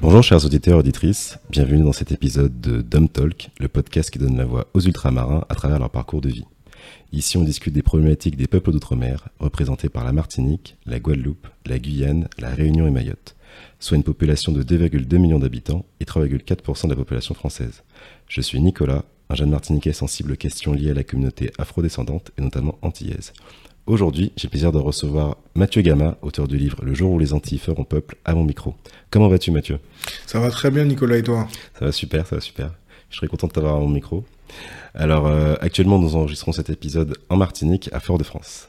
Bonjour chers auditeurs et auditrices, bienvenue dans cet épisode de Dumb Talk, le podcast qui donne la voix aux ultramarins à travers leur parcours de vie. Ici on discute des problématiques des peuples d'outre-mer, représentés par la Martinique, la Guadeloupe, la Guyane, la Réunion et Mayotte, soit une population de 2,2 millions d'habitants et 3,4% de la population française. Je suis Nicolas, un jeune martiniquais sensible aux questions liées à la communauté afrodescendante et notamment antillaise. Aujourd'hui, j'ai le plaisir de recevoir Mathieu Gama, auteur du livre Le jour où les Antilles feront peuple, à mon micro. Comment vas-tu, Mathieu? Ça va très bien, Nicolas, et toi? Ça va super, ça va super. Je serais content de t'avoir à mon micro. Alors, euh, actuellement, nous enregistrons cet épisode en Martinique, à Fort-de-France.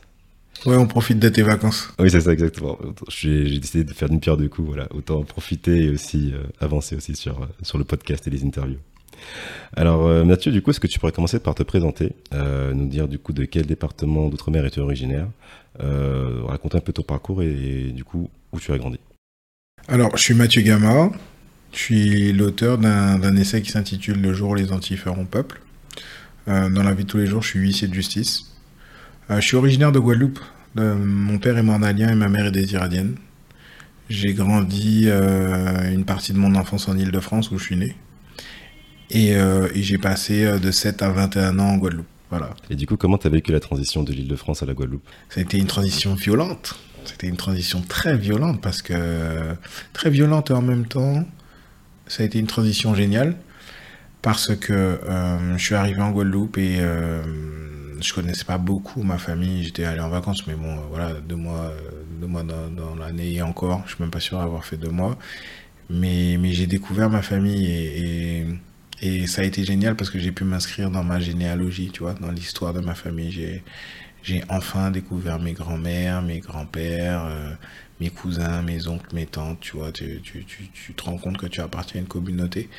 Ouais, on profite de tes vacances. Oui, c'est ça, exactement. J'ai décidé de faire une pierre deux coups, voilà. Autant profiter et aussi euh, avancer aussi sur, euh, sur le podcast et les interviews. Alors euh, Mathieu, du coup, est-ce que tu pourrais commencer par te présenter, euh, nous dire du coup de quel département d'outre-mer es-tu originaire, euh, raconter un peu ton parcours et, du coup où tu as grandi? Alors, je suis Mathieu Gama, je suis l'auteur d'un essai qui s'intitule Le jour où les Antilles feront peuple. dans la vie de tous les jours, je suis huissier de justice. je suis originaire de Guadeloupe. mon père est mornalien et ma mère est des Iradiennes. J'ai grandi une partie de mon enfance en Ile-de-France où je suis né. Euh, et, j'ai passé euh, de 7 à 21 ans en Guadeloupe. Voilà. Et du coup, comment tu as vécu la transition de l'île de France à la Guadeloupe? Ça a été une transition violente. C'était une transition très violente parce que très violente et en même temps, ça a été une transition géniale parce que euh, je suis arrivé en Guadeloupe et euh, je connaissais pas beaucoup ma famille. J'étais allé en vacances, mais bon, voilà, deux mois, deux mois dans, l'année et encore. Je suis même pas sûr d'avoir fait deux mois, mais mais j'ai découvert ma famille et et ça a été génial parce que j'ai pu m'inscrire dans ma généalogie, tu vois, dans l'histoire de ma famille. J'ai, j'ai enfin découvert mes grands-mères, mes grands-pères, euh, mes cousins, mes oncles, mes tantes, tu vois. Tu, tu, tu, tu, te rends compte que tu appartiens à une communauté,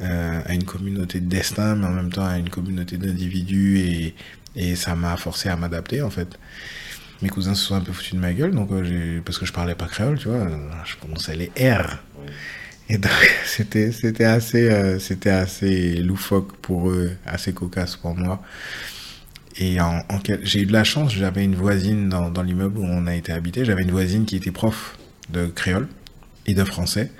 euh, à une communauté de destin, mais en même temps à une communauté d'individus et, et ça m'a forcé à m'adapter, en fait. Mes cousins se sont un peu foutus de ma gueule, donc euh, parce que je parlais pas créole, tu vois. Je prononçais les R. Et donc, c'était, c'était assez, euh, c'était assez loufoque pour eux, assez cocasse pour moi. Et j'ai eu de la chance, j'avais une voisine dans, dans l'immeuble où on a été habité, j'avais une voisine qui était prof de créole et de français.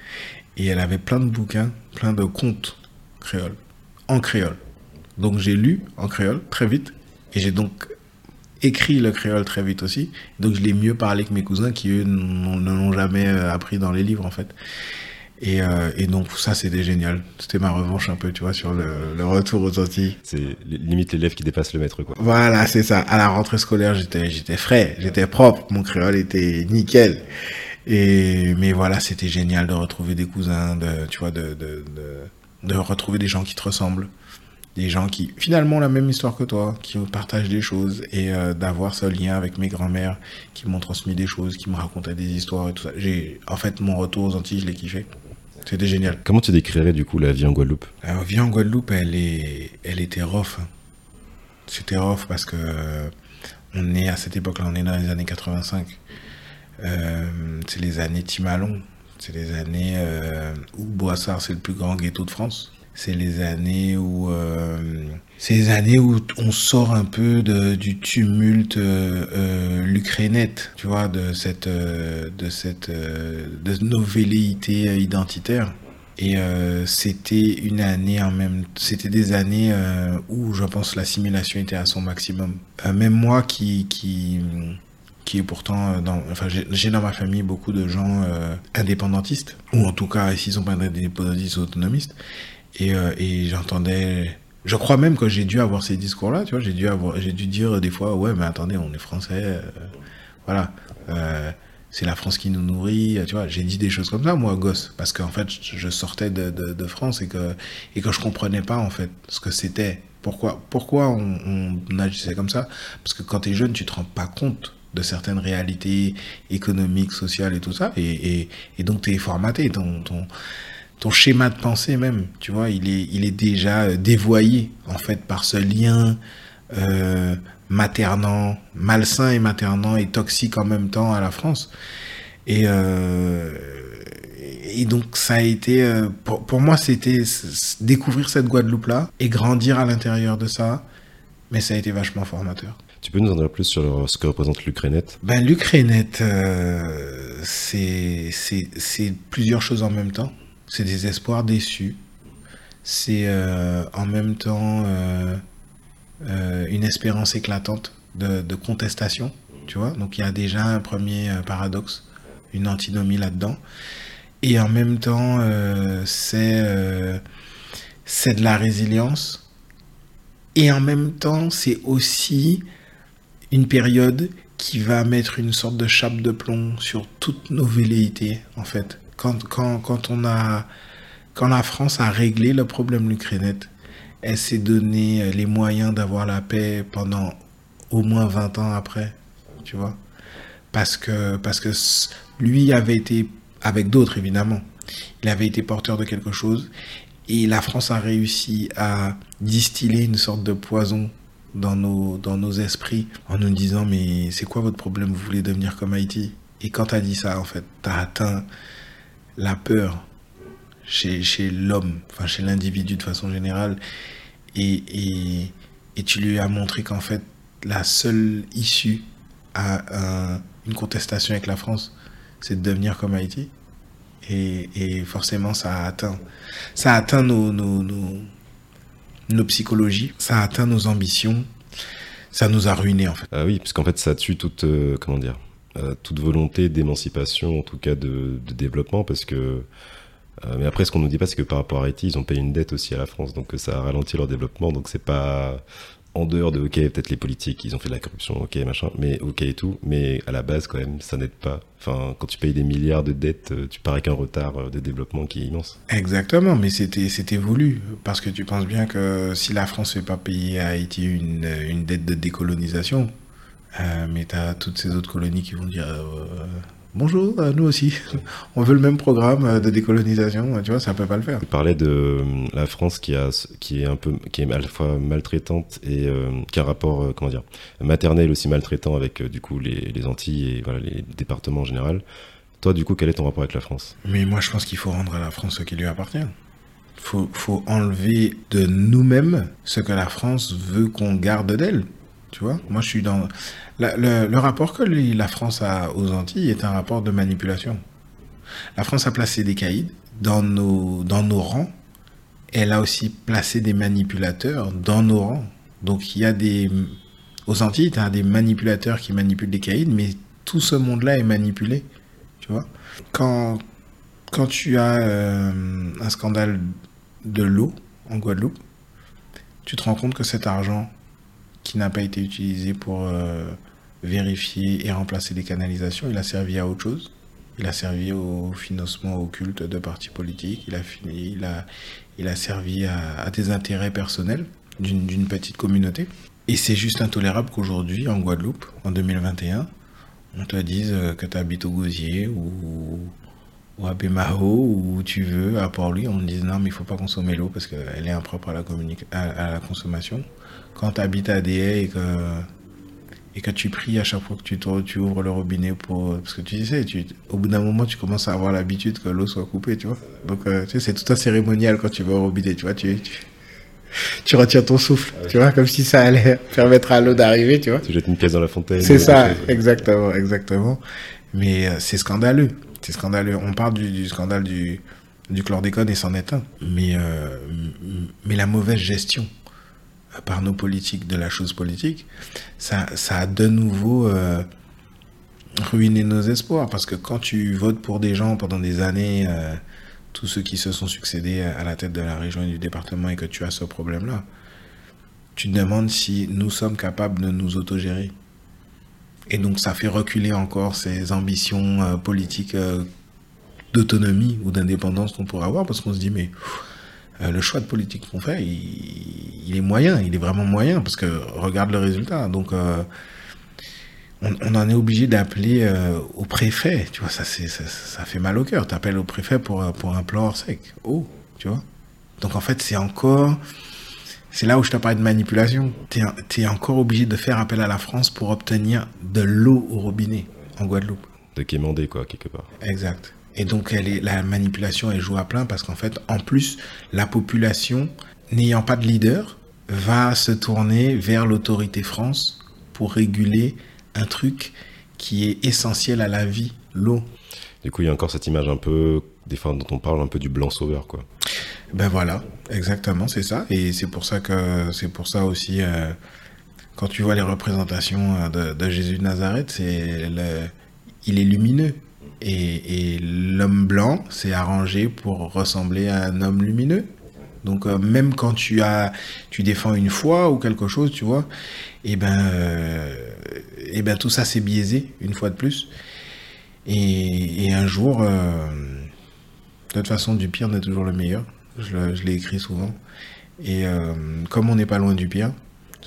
Et elle avait plein de bouquins, plein de contes créoles, en créole. Donc j'ai lu en créole très vite. Et j'ai donc écrit le créole très vite aussi. Donc je l'ai mieux parlé que mes cousins qui, eux, ne l'ont jamais euh, appris dans les livres, en fait. Et, euh, et, donc ça c'était génial. C'était ma revanche un peu, tu vois, sur le, le retour aux Antilles. C'est limite l'élève qui dépasse le maître, quoi. Voilà, c'est ça. À la rentrée scolaire, j'étais j'étais frais, j'étais propre, mon créole était nickel. Et mais voilà, c'était génial de retrouver des cousins, de tu vois, de de, de, de retrouver des gens qui te ressemblent, des gens qui finalement ont la même histoire que toi, qui partagent des choses et euh, d'avoir ce lien avec mes grands-mères qui m'ont transmis des choses, qui me racontaient des histoires et tout ça. J'ai en fait mon retour aux Antilles, je l'ai kiffé. C'était génial. Comment tu décrirais du coup la vie en Guadeloupe? La vie en Guadeloupe, elle, est, elle était rough. Hein. C'était rough parce que on est à cette époque-là, on est dans les années 85. Euh, c'est les années Timalon. C'est les années euh, où Boissard, c'est le plus grand ghetto de France c'est les années où euh, les années où on sort un peu de, du tumulte euh, euh tu vois, de cette euh, de cette de nos velléités identitaires. Et c'était une année en même, c'était des années où je pense l'assimilation était à son maximum. même moi qui qui qui est pourtant dans, enfin j'ai dans ma famille beaucoup de gens indépendantistes ou en tout cas s'ils sont pas indépendantistes autonomistes et, euh, et j'entendais. Je crois même que j'ai dû avoir ces discours-là, tu vois. J'ai dû avoir, j'ai dû dire des fois, ouais, mais attendez, on est français, euh, voilà. Euh, c'est la France qui nous nourrit, tu vois. J'ai dit des choses comme ça, moi, gosse, parce qu'en fait, je sortais de, de, de, France et que, et que je comprenais pas, en fait, ce que c'était. Pourquoi, pourquoi on, on agissait comme ça? Parce que quand tu es jeune, tu te rends pas compte de certaines réalités économiques, sociales et tout ça, et, et, donc tu es formaté. Ton, ton, ton schéma de pensée même, tu vois, il est, il est déjà euh, dévoyé en fait par ce lien euh, maternant, malsain et maternant et toxique en même temps à la France. Et, euh, et donc ça a été, pour, pour moi, c'était découvrir cette Guadeloupe-là et grandir à l'intérieur de ça, mais ça a été vachement formateur. Tu peux nous en dire plus sur ce que représente l'Ukrainette? Ben, L'Ukrainette, euh, c'est plusieurs choses en même temps. C'est des espoirs déçus. C'est euh, en même temps euh, une espérance éclatante de, de, contestation. Tu vois Donc il y a déjà un premier paradoxe, une antinomie là-dedans. Et en même temps, c'est c'est de la résilience. Et en même temps, c'est aussi une période qui va mettre une sorte de chape de plomb sur toutes nos velléités, en fait. Quand, quand, quand, on a, quand la France a réglé le problème l'Ukrainette, elle s'est donné les moyens d'avoir la paix pendant au moins 20 ans après, tu vois. Parce que, parce que lui avait été, avec d'autres évidemment, il avait été porteur de quelque chose et la France a réussi à distiller une sorte de poison dans nos, dans nos esprits en nous disant mais c'est quoi votre problème? Vous voulez devenir comme Haïti? Et quand tu as dit ça, en fait, tu as atteint la peur chez, l'homme, enfin chez l'individu de façon générale, et, tu lui as montré qu'en fait la seule issue à une contestation avec la France, c'est de devenir comme Haïti. Et, forcément, ça a atteint, ça a atteint nos, psychologies, ça a atteint nos ambitions, ça nous a ruinés en fait. Ah oui, puisqu'en fait ça tue toute, euh, comment dire, toute volonté d'émancipation, en tout cas de, développement, parce que euh, mais après, ce qu'on nous dit pas, c'est que par rapport à Haïti, ils ont payé une dette aussi à la France, donc ça a ralenti leur développement. Donc c'est pas, en dehors de, ok, peut-être les politiques, ils ont fait de la corruption, ok, machin, mais ok et tout, mais à la base, quand même, ça n'aide pas. Enfin, quand tu payes des milliards de dettes, euh, tu pars avec un retard euh, de développement qui est immense. Exactement, mais c'était, c'était voulu. Parce que tu penses bien que si la France ne fait pas payer à Haïti une, une dette de décolonisation, euh, mais tu as toutes ces autres colonies qui vont dire bonjour, euh, nous aussi, on veut le même programme euh, de décolonisation, tu vois, ça peut pas le faire. Tu parlais de euh, la France qui, a, qui est un peu, qui est à la fois maltraitante et qui a un rapport, comment dire, maternel aussi maltraitant avec du coup les, les, Antilles et voilà, les départements en général. Toi, du coup, quel est ton rapport avec la France? Mais moi, je pense qu'il faut rendre à la France ce qui lui appartient. Faut, faut enlever de nous-mêmes ce que la France veut qu'on garde d'elle. Tu vois, moi je suis dans. le, rapport que la France a aux Antilles est un rapport de manipulation. La France a placé des caïds dans nos, dans nos rangs. Elle a aussi placé des manipulateurs dans nos rangs. Donc il y a des. Aux Antilles, tu as des manipulateurs qui manipulent des caïds, mais tout ce monde-là est manipulé. Tu vois quand, quand tu as euh, un scandale de l'eau en Guadeloupe, tu te rends compte que cet argent qui n'a pas été utilisé pour euh, vérifier et remplacer les canalisations. Il a servi à autre chose. Il a servi au financement occulte de partis politiques. Il a, fini, il a, il a servi à, des intérêts personnels d'une petite communauté. Et c'est juste intolérable qu'aujourd'hui, en Guadeloupe, en 2021, on te dise euh, que tu habites au Gosier ou, à Bémao ou où tu veux, à Port-Louis, on te dise non, mais il faut pas consommer l'eau parce qu'elle est impropre à à la consommation quand tu habites à des et que, et que tu pries à chaque fois que tu, tu ouvres le robinet pour. Parce que tu sais, tu, au bout d'un moment, tu commences à avoir l'habitude que l'eau soit coupée, tu vois. Donc, euh, tu sais, c'est tout un cérémonial quand tu vas au robinet, tu vois. Tu, tu, retiens ton souffle, tu vois, comme si ça allait permettre à l'eau d'arriver, tu vois. Tu jettes une pièce dans la fontaine. C'est ça, exactement, exactement. Mais euh, c'est scandaleux. C'est scandaleux. On parle du, scandale du, du chlordécone et c'en est un. Mais, euh, mais la mauvaise gestion par nos politiques de la chose politique, ça, ça a de nouveau euh, ruiné nos espoirs. Parce que quand tu votes pour des gens pendant des années, euh, tous ceux qui se sont succédés à la tête de la région et du département, et que tu as ce problème-là, tu te demandes si nous sommes capables de nous autogérer. Et donc ça fait reculer encore ces ambitions euh, politiques d'autonomie ou d'indépendance qu'on pourrait avoir, parce qu'on se dit, mais... Euh, le choix de politique qu'on fait, il, est moyen, il est vraiment moyen, parce que regarde le résultat. Donc, euh, on, en est obligé d'appeler euh, au préfet, tu vois, ça, ça, ça, fait mal au cœur. Tu appelles au préfet pour, pour un plan hors sec. Oh, tu vois. Donc, en fait, c'est encore. C'est là où je te parle de manipulation. Tu es, encore obligé de faire appel à la France pour obtenir de l'eau au robinet en Guadeloupe. De quémander, quoi, quelque part. Exact. Et donc, elle est, la manipulation, elle joue à plein parce qu'en fait, en plus, la population, n'ayant pas de leader, va se tourner vers l'autorité France pour réguler un truc qui est essentiel à la vie, l'eau. Du coup, il y a encore cette image un peu, des fois dont on parle un peu du blanc sauveur, quoi. Ben voilà, exactement, c'est ça. Et c'est pour ça que c'est pour ça aussi, euh, quand tu vois les représentations euh, de, Jésus de Nazareth, c'est il est lumineux. Et, l'homme blanc s'est arrangé pour ressembler à un homme lumineux. Donc euh, même quand tu as, tu défends une foi ou quelque chose, tu vois, et eh ben, et eh ben tout ça c'est biaisé une fois de plus. Et, un jour, de toute façon, du pire n'est toujours le meilleur. Je, l'ai écrit souvent. Et euh, comme on n'est pas loin du pire,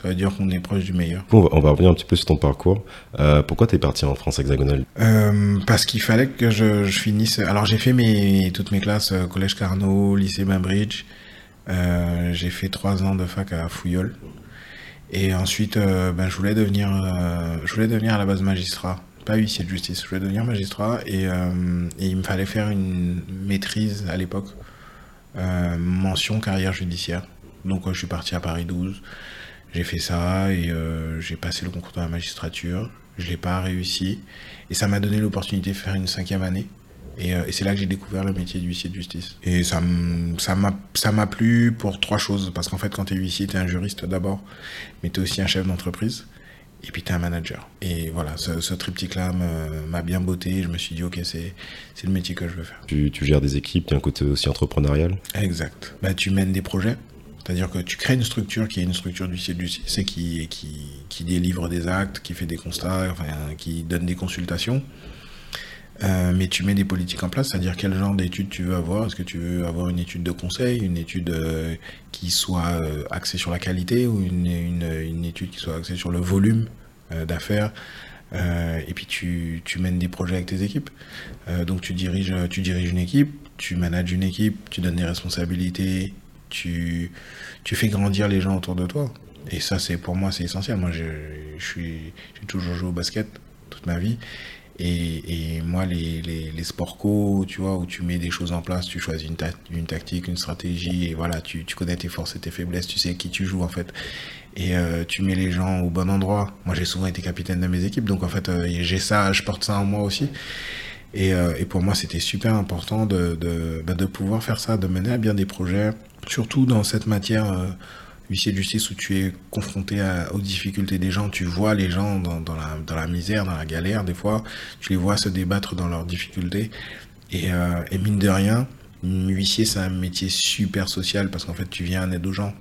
ça veut dire qu'on est proche du meilleur. on, va, revenir un petit peu sur ton parcours. Euh, pourquoi tu es parti en France hexagonale? Euh, Parce qu'il fallait que je, finisse. Alors j'ai fait mes, toutes mes classes, collège Carnot, lycée Bainbridge. j'ai fait trois ans de fac à Fouillol. Et ensuite, ben, je, voulais devenir, je voulais devenir à la base magistrat pas huissier de justice. Je voulais devenir magistrat et, et, il me fallait faire une maîtrise à l'époque euh, mention carrière judiciaire. Donc je suis parti à Paris 12, j'ai fait ça et euh, j'ai passé le concours de la magistrature. Je l'ai pas réussi et ça m'a donné l'opportunité de faire une cinquième année. Et, euh, c'est là que j'ai découvert le métier d'huissier de justice. Et ça m'a plu pour trois choses. Parce qu'en fait, quand tu es huissier, tu es un juriste d'abord, mais tu es aussi un chef d'entreprise et puis tu es un manager. Et voilà, ce, triptyque-là m'a bien botté. Je me suis dit, ok, c'est le métier que je veux faire. Tu, tu gères des équipes, tu as un côté aussi entrepreneurial? Exact. Bah, tu mènes des projets. C'est-à-dire que tu crées une structure qui est une structure du c'est qui, qui, qui délivre des actes, qui fait des constats, enfin, qui donne des consultations. Euh, mais tu mets des politiques en place, c'est-à-dire quel genre d'études tu veux avoir. Est-ce que tu veux avoir une étude de conseil, une étude euh, qui soit euh, axée sur la qualité ou une, une, une, étude qui soit axée sur le volume d'affaires Et puis tu, tu, mènes des projets avec tes équipes. donc tu diriges, tu diriges une équipe, tu manages une équipe, tu donnes des responsabilités, tu, tu fais grandir les gens autour de toi. Et ça, c'est pour moi, c'est essentiel. Moi, je, je j'ai toujours joué au basket toute ma vie. Et, moi, les, les, sports co, tu vois, où tu mets des choses en place, tu choisis une, une tactique, une stratégie, et voilà, tu, tu, connais tes forces et tes faiblesses, tu sais qui tu joues en fait. Et euh, tu mets les gens au bon endroit. Moi, j'ai souvent été capitaine de mes équipes, donc en fait, euh, j'ai ça, je porte ça en moi aussi. Et, euh, et pour moi, c'était super important de, de, bah, de pouvoir faire ça, de mener à bien des projets, surtout dans cette matière huissier de justice où tu es confronté aux difficultés des gens, tu vois les gens dans, la, misère, dans la galère, des fois, tu les vois se débattre dans leurs difficultés. Et, euh, et mine de rien, huissier, c'est un métier super social parce qu'en fait, tu viens en aide aux gens.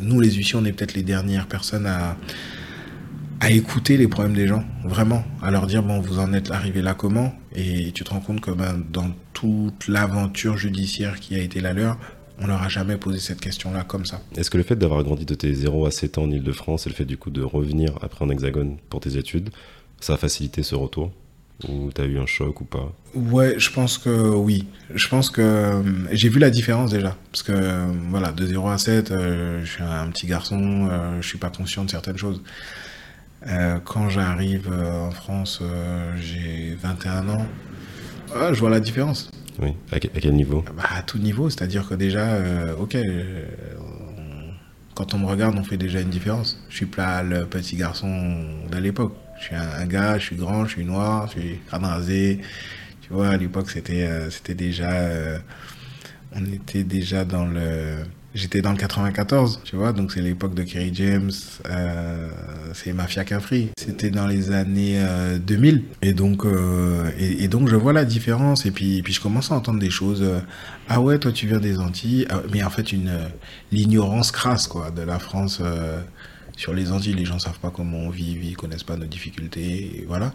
nous, les huissiers, on est peut-être les dernières personnes à, à écouter les problèmes des gens, vraiment, à leur dire, bon, vous en êtes arrivé là comment? Et tu te rends compte que ben, dans toute l'aventure judiciaire qui a été la leur, on leur a jamais posé cette question-là comme ça. Est-ce que le fait d'avoir grandi de tes 0 à 7 ans en Ile-de-France et le fait du coup de revenir après en Hexagone pour tes études, ça a facilité ce retour? Ou t'as eu un choc ou pas? Ouais, je pense que oui. Je pense que euh, j'ai vu la différence déjà. Parce que euh, voilà, de 0 à 7, euh, je suis un petit garçon, je suis pas conscient de certaines choses. quand j'arrive en France, j'ai 21 ans. je vois la différence. Oui, à, quel niveau? Bah, À tout niveau, c'est-à-dire que déjà, euh, ok, euh, quand on me regarde, on fait déjà une différence. Je suis pas le petit garçon de l'époque. Je suis un, gars, je suis grand, je suis noir, je suis crâne rasé. Tu vois, à l'époque, c'était euh, c'était déjà. on était déjà dans le J'étais dans le 94, tu vois, donc c'est l'époque de Kerry James, euh, c'est Mafia Cafri. C'était dans les années 2000. Euh, et donc, euh, et, donc, je vois la différence. Et puis, puis je commence à entendre des choses. ah ouais, toi, tu viens des Antilles. Ah, mais en fait, une l'ignorance crasse, quoi, de la France sur les Antilles. Les gens savent pas comment on vit, ils connaissent pas nos difficultés. Et voilà.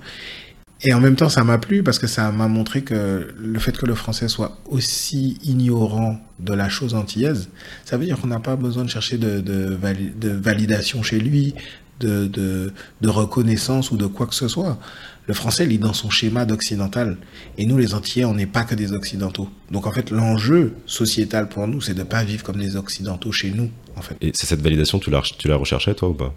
Et en même temps, ça m'a plu parce que ça m'a montré que le fait que le français soit aussi ignorant de la chose antillaise, ça veut dire qu'on n'a pas besoin de chercher de, validation chez lui, de, reconnaissance ou de quoi que ce soit. Le français, est dans son schéma d'occidental. Et nous, les Antillais, on n'est pas que des occidentaux. Donc, en fait, l'enjeu sociétal pour nous, c'est de ne pas vivre comme des occidentaux chez nous, en fait. Et c'est cette validation, tu la recherchais, toi, ou pas?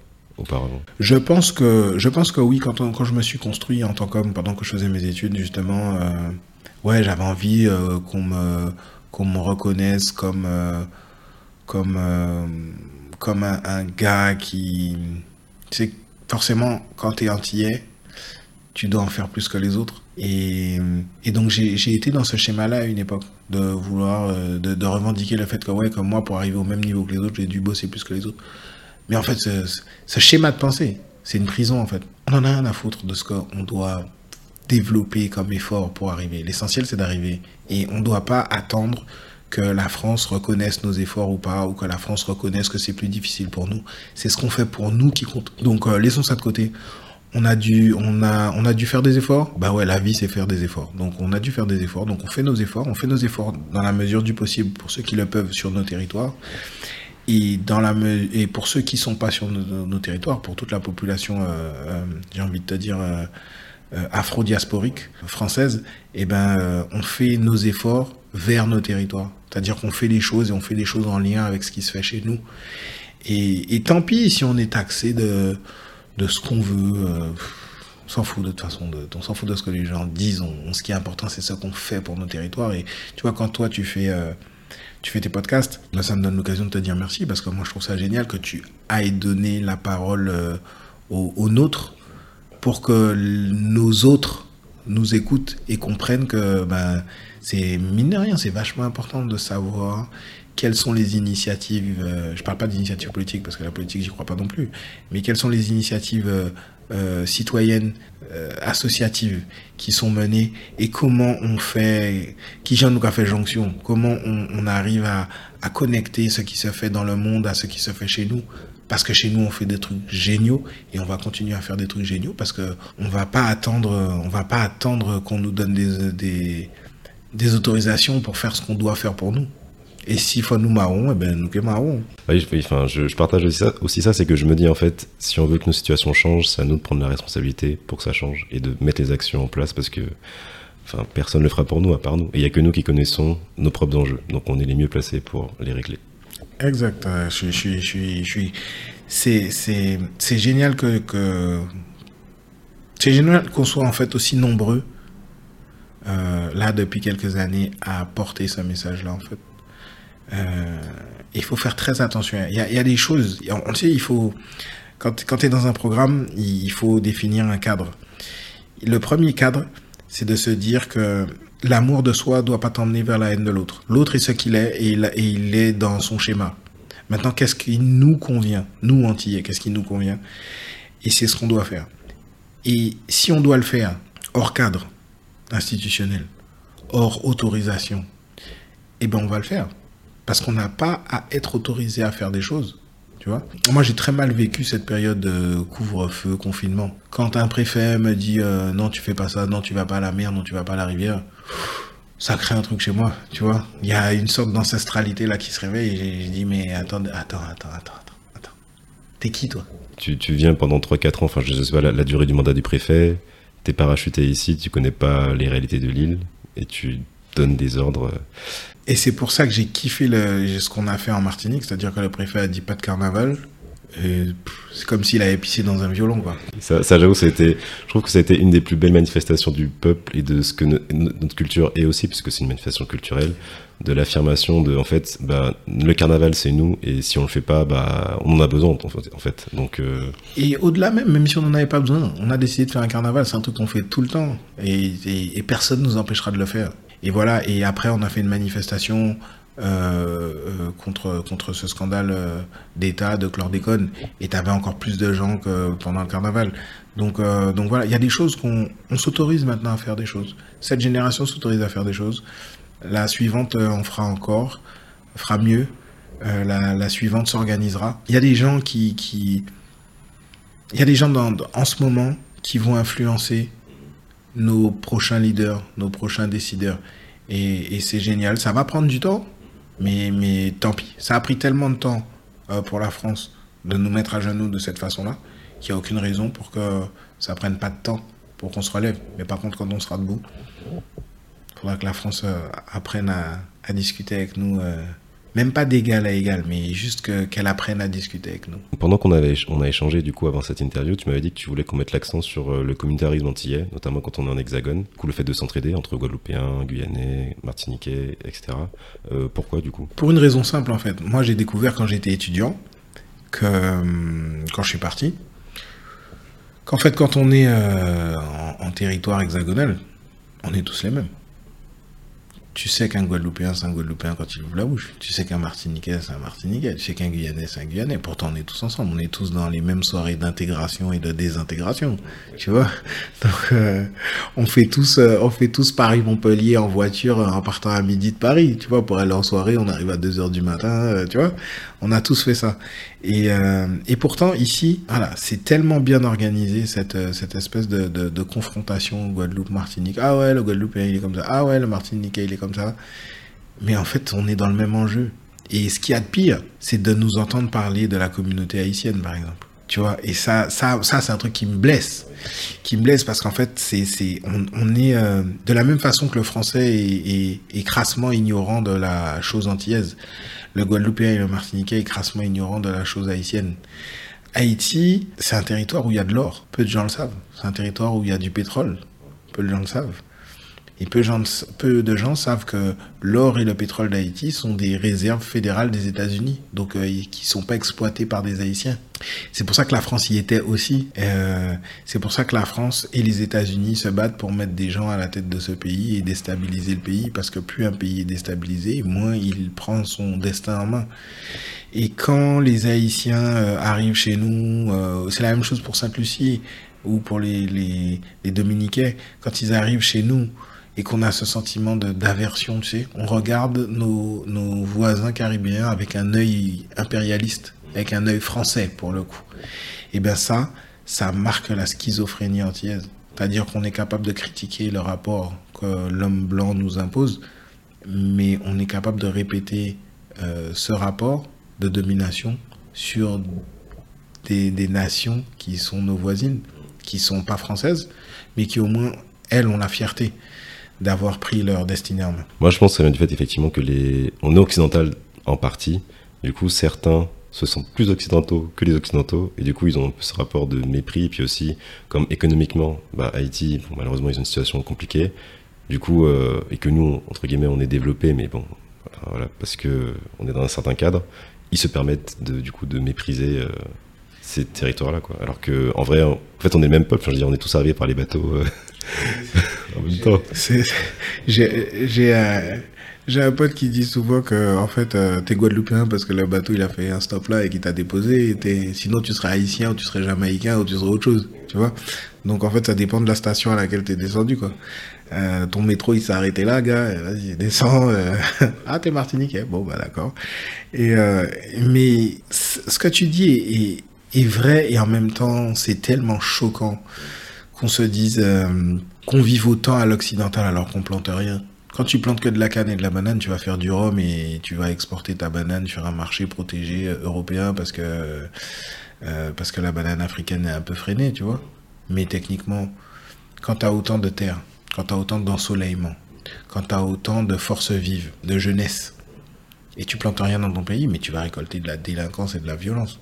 Je pense que je pense que oui quand quand je me suis construit en tant qu'homme pendant que je faisais mes études justement euh, ouais j'avais envie euh, qu'on me qu'on me reconnaisse comme euh, comme comme un, gars qui forcément, quand tu es antillais, tu dois en faire plus que les autres. Et, et donc, j'ai été dans ce schéma-là à une époque, de vouloir, de, de, revendiquer le fait que, ouais, comme moi, pour arriver au même niveau que les autres, j'ai dû bosser plus que les autres. Mais en fait, ce, schéma de pensée, c'est une prison, en fait. On en a rien à foutre de ce qu'on doit développer comme effort pour arriver. L'essentiel, c'est d'arriver. Et on ne doit pas attendre que la France reconnaisse nos efforts ou pas, ou que la France reconnaisse que c'est plus difficile pour nous. C'est ce qu'on fait pour nous qui compte. Donc, euh, laissons ça de côté. On a dû, on a, on a dû faire des efforts? Bah ouais, la vie, c'est faire des efforts. Donc, on a dû faire des efforts. Donc, on fait nos efforts. On fait nos efforts dans la mesure du possible pour ceux qui le peuvent sur nos territoires. Et, dans la, et pour ceux qui sont pas sur nos, territoires, pour toute la population, euh, euh, j'ai envie de te dire, euh, euh afro-diasporique française, eh ben, on fait nos efforts vers nos territoires. C'est-à-dire qu'on fait les choses et on fait des choses en lien avec ce qui se fait chez nous. Et, et tant pis si on est taxé de, de ce qu'on veut. Euh, on s'en fout de toute façon. De, on s'en fout de ce que les gens disent. On, ce qui est important, c'est ce qu'on fait pour nos territoires. Et tu vois, quand toi, tu fais, euh, tu fais tes podcasts, là, ça me donne l'occasion de te dire merci parce que moi, je trouve ça génial que tu ailles donner la parole euh, aux, aux nôtres pour que nos autres nous écoutent et comprennent que ben, c'est mine de rien, c'est vachement important de savoir quelles sont les initiatives, euh, je parle pas d'initiatives politiques parce que la politique, j'y crois pas non plus, mais quelles sont les initiatives euh, euh, citoyennes, euh, associatives qui sont menées et comment on fait, qui j'en nous a fait jonction, comment on, on arrive à, à connecter ce qui se fait dans le monde à ce qui se fait chez nous. Parce que chez nous, on fait des trucs géniaux et on va continuer à faire des trucs géniaux parce que on va pas attendre, on va pas attendre qu'on nous donne des, des, des autorisations pour faire ce qu'on doit faire pour nous. Et s'il faut nous marron, eh ben nous que marron. Oui, enfin, je, je, partage aussi ça, aussi ça c'est que je me dis en fait, si on veut que nos situations changent, c'est à nous de prendre la responsabilité pour que ça change et de mettre les actions en place parce que enfin, personne ne le fera pour nous à part nous. Et il n'y a que nous qui connaissons nos propres enjeux. Donc on est les mieux placés pour les régler. Exact. Euh, je, je, je, je, je c'est, c'est, c'est génial que, que c'est génial qu'on soit en fait aussi nombreux euh, là depuis quelques années à porter ce message-là en fait. Euh, il faut faire très attention. Il y a, des choses, on sait, il faut, quand, tu es dans un programme, il faut définir un cadre. Le premier cadre, c'est de se dire que l'amour de soi doit pas t'emmener vers la haine de l'autre. L'autre est ce qu'il est et il, et il, est dans son schéma. Maintenant, qu'est-ce qui nous convient Nous, Antillais, qu'est-ce qui nous convient? Et c'est ce qu'on doit faire. Et si on doit le faire hors cadre institutionnel, hors autorisation, eh ben on va le faire. Parce qu'on n'a pas à être autorisé à faire des choses. Tu vois Moi, j'ai très mal vécu cette période de couvre-feu, confinement. Quand un préfet me dit euh, non, tu fais pas ça, non, tu vas pas à la mer, non, tu vas pas à la rivière, ça crée un truc chez moi, tu vois Il y a une sorte d'ancestralité là qui se réveille j'ai dit mais attends, attends, attends, attends, attends. T'es qui toi? Tu, viens pendant 3-4 ans, enfin je sais pas la, la durée du mandat du préfet, t'es parachuté ici, tu connais pas les réalités de l'île et tu donnes des ordres. Et c'est pour ça que j'ai kiffé le, ce qu'on a fait en Martinique, c'est-à-dire que le préfet a dit pas de carnaval. C'est comme s'il avait pissé dans un violon, quoi. Ça, ça j'avoue, c'était, je trouve que c'était une des plus belles manifestations du peuple et de ce que no, notre culture est aussi, puisque c'est une manifestation culturelle, de l'affirmation de, en fait, bah, le carnaval c'est nous, et si on le fait pas, bah, on en a besoin, en fait. Donc, euh... Et au-delà même, même si on n'en avait pas besoin, on a décidé de faire un carnaval, c'est un truc qu'on fait tout le temps, et, et, et personne nous empêchera de le faire. Et voilà, et après on a fait une manifestation euh, euh, contre, contre ce scandale euh, d'État, de chlordécone, et tu avais encore plus de gens que pendant le carnaval. Donc, donc voilà, il y a des choses qu'on on s'autorise maintenant à faire des choses. Cette génération s'autorise à faire des choses. La suivante en fera encore, fera mieux. La, suivante s'organisera. Il y a des gens qui... qui il y a des gens en ce moment qui vont influencer nos prochains leaders, nos prochains décideurs. Et, et c'est génial. Ça va prendre du temps, mais, mais tant pis. Ça a pris tellement de temps euh, pour la France de nous mettre à genoux de cette façon-là qu'il n'y a aucune raison pour que ça prenne pas de temps pour qu'on se relève. Mais par contre, quand on sera debout, il faudra que la France euh, apprenne à, discuter avec nous. Euh, même pas d'égal à égal, mais juste qu'elle qu apprenne à discuter avec nous. Pendant qu'on avait, on a échangé du coup avant cette interview, tu m'avais dit que tu voulais qu'on mette l'accent sur euh, le communautarisme antillais, notamment quand on est en hexagone, du coup le fait de s'entraider entre Guadeloupéens, Guyanais, Martiniquais, etc. Euh, pourquoi du coup? Pour une raison simple en fait. Moi j'ai découvert quand j'étais étudiant que euh, quand je suis parti, qu'en fait, quand on est euh, en, en territoire hexagonal, on est tous les mêmes. Tu sais qu'un Guadeloupéen, c'est un Guadeloupéen quand il ouvre la bouche. Tu sais qu'un Martiniquais, c'est un Martiniquais. Tu sais qu'un Guyanais, c'est un Guyanais. Pourtant, on est tous ensemble. On est tous dans les mêmes soirées d'intégration et de désintégration. Tu vois? Donc, euh, on fait tous, euh, on fait tous Paris-Montpellier en voiture euh, en partant à midi de Paris. Tu vois, pour aller en soirée, on arrive à 2 heures du matin. euh, tu vois? On a tous fait ça. Et, euh, et pourtant, ici, voilà, c'est tellement bien organisé, cette, euh, cette espèce de, de, de confrontation Guadeloupe-Martinique. Ah ouais, le Guadeloupéen, il est comme ça. Ah ouais, le Martiniquais, il est comme ça. Mais en fait, on est dans le même enjeu. Et ce qu'il y a de pire, c'est de nous entendre parler de la communauté haïtienne, par exemple. Tu vois, et ça, ça, ça c'est un truc qui me blesse. Qui me blesse parce qu'en fait, c'est, c'est, on, on est euh, de la même façon que le français est, est, est crassement ignorant de la chose antillaise. Le Guadeloupéen et le Martiniquais est crassement ignorant de la chose haïtienne. Haïti, c'est un territoire où il y a de l'or. Peu de gens le savent. C'est un territoire où il y a du pétrole. Peu de gens le savent. Et peu gens, peu de gens savent que l'or et le pétrole d'Haïti sont des réserves fédérales des États-Unis, donc euh, qui sont pas exploitées par des Haïtiens. C'est pour ça que la France y était aussi. Euh, c'est pour ça que la France et les États-Unis se battent pour mettre des gens à la tête de ce pays et déstabiliser le pays, parce que plus un pays est déstabilisé, moins il prend son destin en main. Et quand les Haïtiens euh, arrivent chez nous, euh, c'est la même chose pour Sainte-Lucie ou pour les, les, les Dominiquais, quand ils arrivent chez nous et qu'on a ce sentiment d'aversion, tu sais, on regarde nos, voisins caribéens avec un œil impérialiste, avec un œil français pour le coup. Et bien ça, ça marque la schizophrénie antillaise. C'est-à-dire qu'on est capable de critiquer le rapport que l'homme blanc nous impose, mais on est capable de répéter euh, ce rapport de domination sur des, des, nations qui sont nos voisines, qui sont pas françaises, mais qui au moins, elles, ont la fierté d'avoir pris leur destinée en main. Moi, je pense que ça vient du fait, effectivement, que les... on est occidental en partie. Du coup, certains se sentent plus occidentaux que les occidentaux, et du coup, ils ont ce rapport de mépris, puis aussi, comme économiquement, bah, Haïti, malheureusement, ils ont une situation compliquée. Du coup, euh, et que nous, entre guillemets, on est développé, mais bon, voilà, parce que on est dans un certain cadre, ils se permettent du coup, de mépriser euh, ces territoires-là, quoi. Alors que, en vrai, en fait, on est le même peuple. Je veux dire, on est tous arrivés par les bateaux euh, en même temps. J'ai, euh, un pote qui dit souvent que, en fait, euh, t'es Guadeloupéen parce que le bateau il a fait un stop là et qu'il t'a déposé. Sinon, tu serais haïtien ou tu serais jamaïcain ou tu serais autre chose, tu vois. Donc, en fait, ça dépend de la station à laquelle t'es descendu, quoi. Euh, ton métro il s'est arrêté là, gars. Vas-y, descends. euh. ah, t'es Martiniquais. Bon, bah d'accord. Euh, mais ce que tu dis est vrai et en même temps, c'est tellement choquant qu'on se dise euh, qu'on vive autant à l'occidental alors qu'on plante rien. Quand tu plantes que de la canne et de la banane, tu vas faire du rhum et tu vas exporter ta banane sur un marché protégé euh, européen parce que euh, parce que la banane africaine est un peu freinée, tu vois. Mais techniquement, quand tu as autant de terre, quand tu as autant d'ensoleillement, quand tu as autant de forces vives, de jeunesse, et tu plantes rien dans ton pays, mais tu vas récolter de la délinquance et de la violence.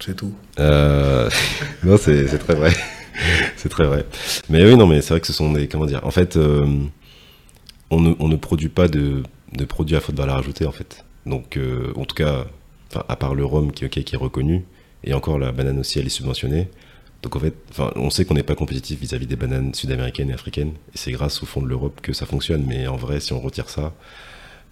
C'est tout. Non, c'est très vrai. c'est très vrai. Mais oui, non, mais c'est vrai que ce sont des. Comment dire En fait, euh, on, ne, produit pas de, de produits à faute valeur ajoutée, en fait. Donc, euh, en tout cas, à part le rhum qui, qui est reconnu, et encore la banane aussi, elle est subventionnée. Donc, en fait, on sait qu'on n'est pas compétitif vis-à-vis des bananes sud-américaines et africaines. Et c'est grâce au fond de l'Europe que ça fonctionne. Mais en vrai, si on retire ça,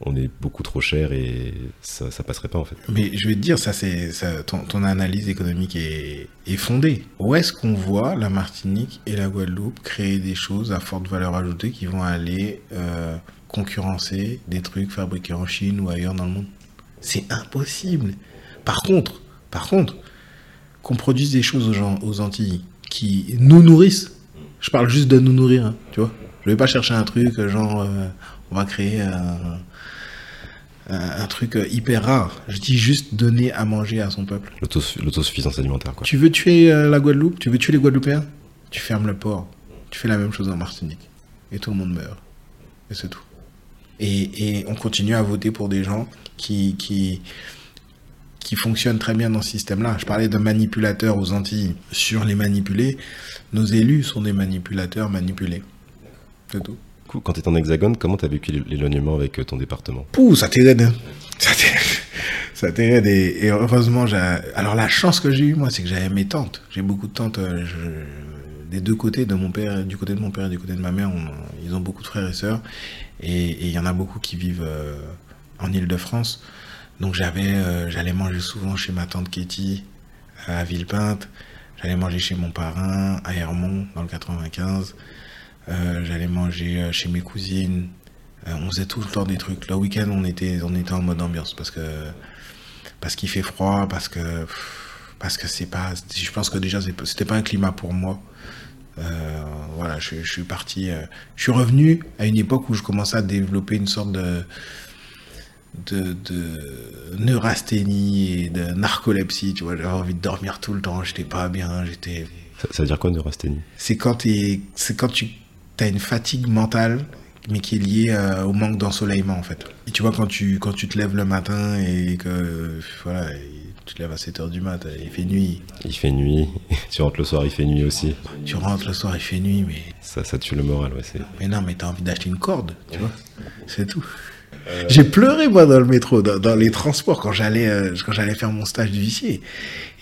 on est beaucoup trop cher et ça, ça passerait pas, en fait. Mais je vais te dire, ça, c'est, ton, analyse économique est, est fondée. Où est-ce qu'on voit la Martinique et la Guadeloupe créer des choses à forte valeur ajoutée qui vont aller euh, concurrencer des trucs fabriqués en Chine ou ailleurs dans le monde? C'est impossible. Par contre, par contre, qu'on produise des choses aux gens, aux Antilles qui nous nourrissent. Je parle juste de nous nourrir, hein, tu vois. Je vais pas chercher un truc genre euh, on va créer un, un, truc hyper rare. Je dis juste donner à manger à son peuple. L'autos- L'autosuffisance alimentaire, quoi. Tu veux tuer euh, la Guadeloupe? Tu veux tuer les Guadeloupéens? Tu fermes le port. Tu fais la même chose en Martinique. Et tout le monde meurt. Et c'est tout. Et, et on continue à voter pour des gens qui, qui, qui fonctionnent très bien dans ce système-là. Je parlais de manipulateurs aux Antilles. Sur les manipulés, nos élus sont des manipulateurs manipulés. C'est tout. Quand tu es en hexagone, comment tu as vécu l'éloignement avec euh, ton département? Pouh, ça t'aide. hein. Ça t'aide. Et, et heureusement, alors la chance que j'ai eue, moi, c'est que j'avais mes tantes. J'ai beaucoup de tantes euh, des deux côtés, de mon père, du côté de mon père et du côté de ma mère. ils ont beaucoup de frères et sœurs. Et il y en a beaucoup qui vivent euh, en Ile-de-France. Donc j'allais manger souvent chez ma tante Katie à Villepinte. J'allais manger chez mon parrain à Hermont dans le 95. Euh, j'allais manger euh, chez mes cousines. Euh, on faisait tout le temps des trucs. Le week-end, on était, on était en mode ambiance parce que parce qu'il fait froid, parce que parce que c'est pas. Je pense que déjà c'était pas un climat pour moi. Euh, voilà, je, je suis parti. je suis revenu à une époque où je commençais à développer une sorte de de, de neurasthénie et de narcolepsie. Tu vois, j'avais envie de dormir tout le temps. J'étais pas bien. J'étais Ça, ça veut dire quoi, neurasthénie? C'est quand, quand tu as une fatigue mentale, mais qui est liée euh, au manque d'ensoleillement, en fait. Et tu vois, quand tu, quand tu te lèves le matin et que voilà, tu te lèves à 7 heures du mat, il fait nuit. Il fait nuit, tu rentres le soir, il fait nuit aussi. Tu rentres le soir, il fait nuit, mais, Ça, ça tue le moral, ouais. C'est... mais non, mais t'as envie d'acheter une corde, tu vois. C'est tout. J'ai pleuré, moi, dans le métro, dans, les transports, quand j'allais, euh, quand j'allais faire mon stage d'huissier.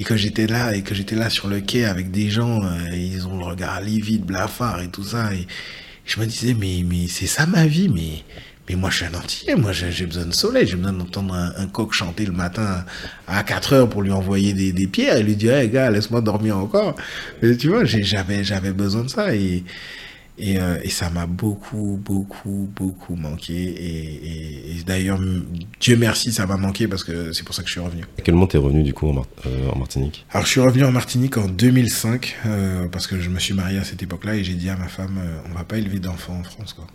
Et que j'étais là, et que j'étais là sur le quai avec des gens, euh, ils ont le regard livide, blafard et tout ça. Et je me disais, mais, mais c'est ça ma vie, mais, mais moi, je suis un entier. Moi, j'ai besoin de soleil. J'ai besoin d'entendre un, coq chanter le matin à 4 heures pour lui envoyer des, des pierres et lui dire, hey, gars, laisse-moi dormir encore. Mais tu vois, j'avais, j'avais besoin de ça. Et, et, euh, et ça m'a beaucoup, beaucoup, beaucoup manqué. Et, et- et d'ailleurs, Dieu merci, ça m'a manqué parce que c'est pour ça que je suis revenu. À quel moment t'es revenu, du coup, en, Mar- euh, en Martinique? Alors, je suis revenu en Martinique en 2005 euh, parce que je me suis marié à cette époque-là et j'ai dit à ma femme, on va pas élever d'enfants en France, quoi.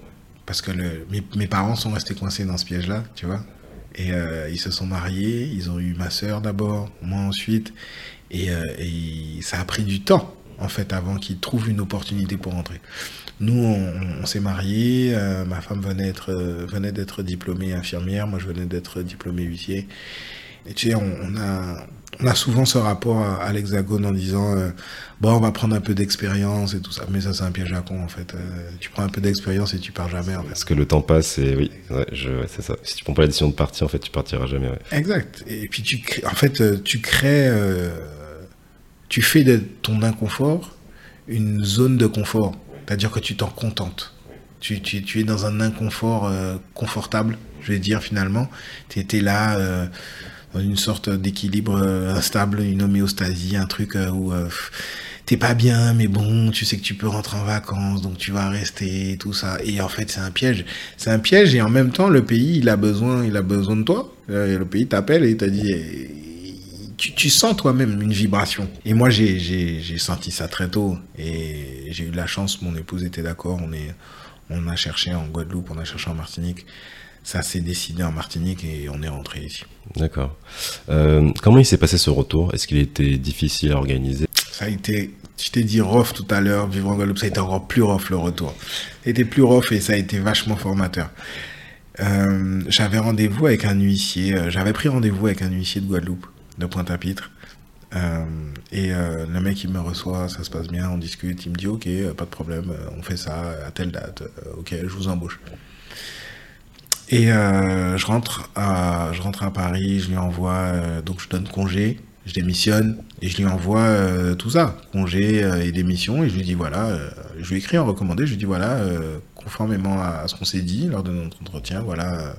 Parce que le, mes, mes parents sont restés coincés dans ce piège-là, tu vois. Et euh, ils se sont mariés, ils ont eu ma sœur d'abord, moi ensuite. Et, euh, et ça a pris du temps, en fait, avant qu'ils trouvent une opportunité pour rentrer. Nous, on, on s'est mariés, euh, ma femme venait, être, euh, venait d'être diplômée infirmière, moi je venais d'être diplômé huissier. Et tu sais, on, on a, on a souvent ce rapport à, à l'hexagone en disant euh, bon, on va prendre un peu d'expérience et tout ça. Mais ça, c'est un piège à con en fait. Tu prends un peu d'expérience et tu pars jamais en fait. Parce que le temps passe et oui, ouais, je, ouais, c'est ça. Si tu prends pas la décision de partir, en fait, tu partiras jamais. Ouais. Exact. Et puis tu crées, en fait, tu crées, tu fais de ton inconfort une zone de confort. C'est-à-dire que tu t'en contentes. Tu, es dans un inconfort euh, confortable, je vais dire finalement. Tu étais là euh, dans une sorte d'équilibre euh, instable, une homéostasie, un truc où t'es pas bien, mais bon, tu sais que tu peux rentrer en vacances, donc tu vas rester, tout ça. Et en fait, c'est un piège. C'est un piège et en même temps, le pays, il a besoin, il a besoin de toi. Le pays t'appelle et t'a dit, tu, tu sens toi-même une vibration. Et moi, j'ai, senti ça très tôt. Et j'ai eu de la chance, mon épouse était d'accord. On, est, on a cherché en Guadeloupe, on a cherché en Martinique. Ça s'est décidé en Martinique et on est rentré ici. D'accord. Euh, comment il s'est passé ce retour? Est-ce qu'il était difficile à organiser? Ça a été, je t'ai dit rough tout à l'heure, vivre en Guadeloupe, ça a été encore plus rough le retour. Ça a été plus rough et ça a été vachement formateur. Euh, j'avais rendez-vous avec un huissier, euh, j'avais pris rendez-vous avec un huissier de Guadeloupe, de Pointe-à-Pitre. Euh, et euh, le mec, il me reçoit, ça se passe bien, on discute, il me dit, ok, euh, pas de problème, on fait ça à telle date, ok, je vous embauche. Et je rentre à je rentre à Paris, je lui envoie donc je donne congé, je démissionne et je lui envoie tout ça, congé et démission et je lui dis voilà, je lui écris en recommandé, je lui dis voilà conformément à, ce qu'on s'est dit lors de notre entretien, voilà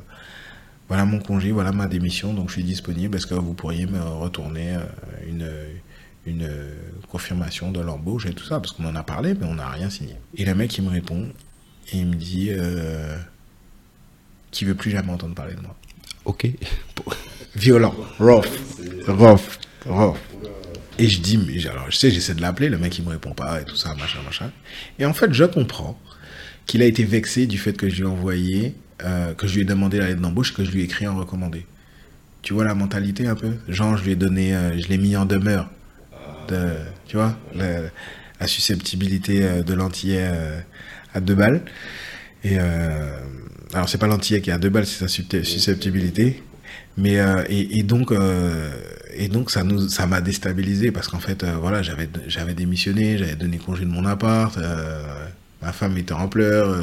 voilà mon congé, voilà ma démission, donc je suis disponible. Est-ce que vous pourriez me retourner euh, une une confirmation de l'embauche et tout ça? Parce qu'on en a parlé mais on n'a rien signé. Et le mec il me répond et il me dit euh, qui veut plus jamais entendre parler de moi. Ok. Violent, rough, rough, rough. Et je dis, mais alors je sais, j'essaie de l'appeler, le mec il me répond pas et tout ça, machin, machin. Et en fait, je comprends qu'il a été vexé du fait que je lui ai envoyé, euh, que je lui ai demandé la lettre d'embauche, que je lui ai écrit en recommandé. Tu vois la mentalité un peu? Genre, je lui ai donné, euh, je l'ai mis en demeure. De, tu vois la, susceptibilité euh, de l'antillais à deux balles. Et alors, c'est pas l'antillais qui est à deux balles, c'est sa susceptibilité. Mais et, donc et donc ça nous ça m'a déstabilisé parce qu'en fait voilà j'avais j'avais démissionné j'avais donné congé de mon appart ma femme était en pleurs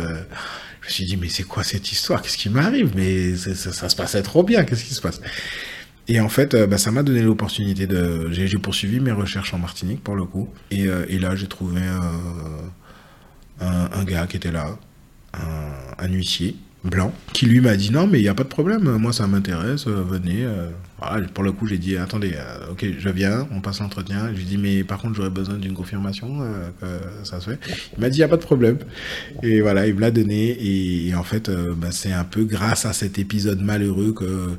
je me suis dit mais c'est quoi cette histoire? Qu'est-ce qui m'arrive? Mais ça, se passait trop bien qu'est-ce qui se passe? Et en fait, bah, ça m'a donné l'opportunité de. J'ai poursuivi mes recherches en Martinique pour le coup. Et, et là, j'ai trouvé un, un, gars qui était là, un, un huissier, blanc, qui lui m'a dit non, mais il n'y a pas de problème, moi ça m'intéresse, euh, venez. Euh. pour le coup, j'ai dit attendez, euh, ok, je viens, on passe l'entretien. Je lui dis mais par contre, j'aurais besoin d'une confirmation que ça se fait. Il m'a dit il n'y a pas de problème. Et voilà, il me l'a donné. Et, en fait, bah, c'est un peu grâce à cet épisode malheureux que,